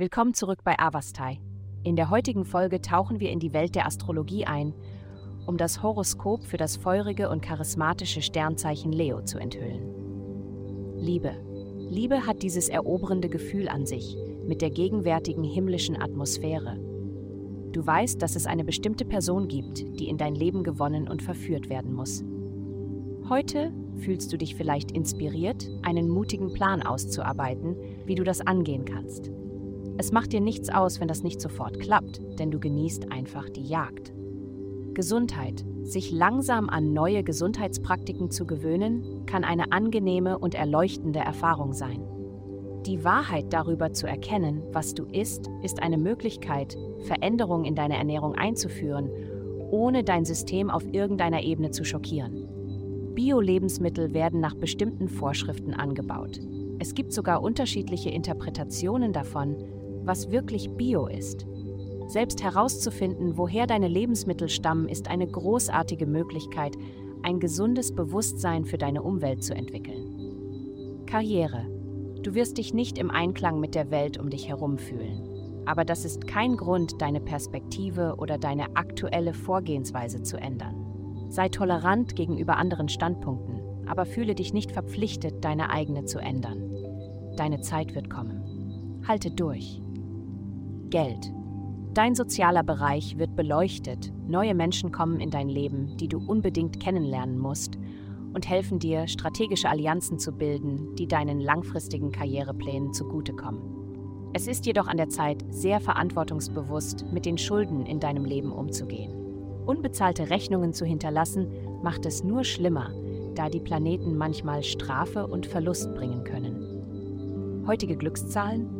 Willkommen zurück bei Avastai. In der heutigen Folge tauchen wir in die Welt der Astrologie ein, um das Horoskop für das feurige und charismatische Sternzeichen Leo zu enthüllen. Liebe. Liebe hat dieses eroberende Gefühl an sich, mit der gegenwärtigen himmlischen Atmosphäre. Du weißt, dass es eine bestimmte Person gibt, die in dein Leben gewonnen und verführt werden muss. Heute fühlst du dich vielleicht inspiriert, einen mutigen Plan auszuarbeiten, wie du das angehen kannst. Es macht dir nichts aus, wenn das nicht sofort klappt, denn du genießt einfach die Jagd. Gesundheit. Sich langsam an neue Gesundheitspraktiken zu gewöhnen, kann eine angenehme und erleuchtende Erfahrung sein. Die Wahrheit darüber zu erkennen, was du isst, ist eine Möglichkeit, Veränderungen in deine Ernährung einzuführen, ohne dein System auf irgendeiner Ebene zu schockieren. Bio-Lebensmittel werden nach bestimmten Vorschriften angebaut. Es gibt sogar unterschiedliche Interpretationen davon, was wirklich Bio ist. Selbst herauszufinden, woher deine Lebensmittel stammen, ist eine großartige Möglichkeit, ein gesundes Bewusstsein für deine Umwelt zu entwickeln. Karriere. Du wirst dich nicht im Einklang mit der Welt um dich herum fühlen. Aber das ist kein Grund, deine Perspektive oder deine aktuelle Vorgehensweise zu ändern. Sei tolerant gegenüber anderen Standpunkten, aber fühle dich nicht verpflichtet, deine eigene zu ändern. Deine Zeit wird kommen. Halte durch. Geld. Dein sozialer Bereich wird beleuchtet, neue Menschen kommen in dein Leben, die du unbedingt kennenlernen musst und helfen dir, strategische Allianzen zu bilden, die deinen langfristigen Karriereplänen zugutekommen. Es ist jedoch an der Zeit, sehr verantwortungsbewusst mit den Schulden in deinem Leben umzugehen. Unbezahlte Rechnungen zu hinterlassen, macht es nur schlimmer, da die Planeten manchmal Strafe und Verlust bringen können. Heutige Glückszahlen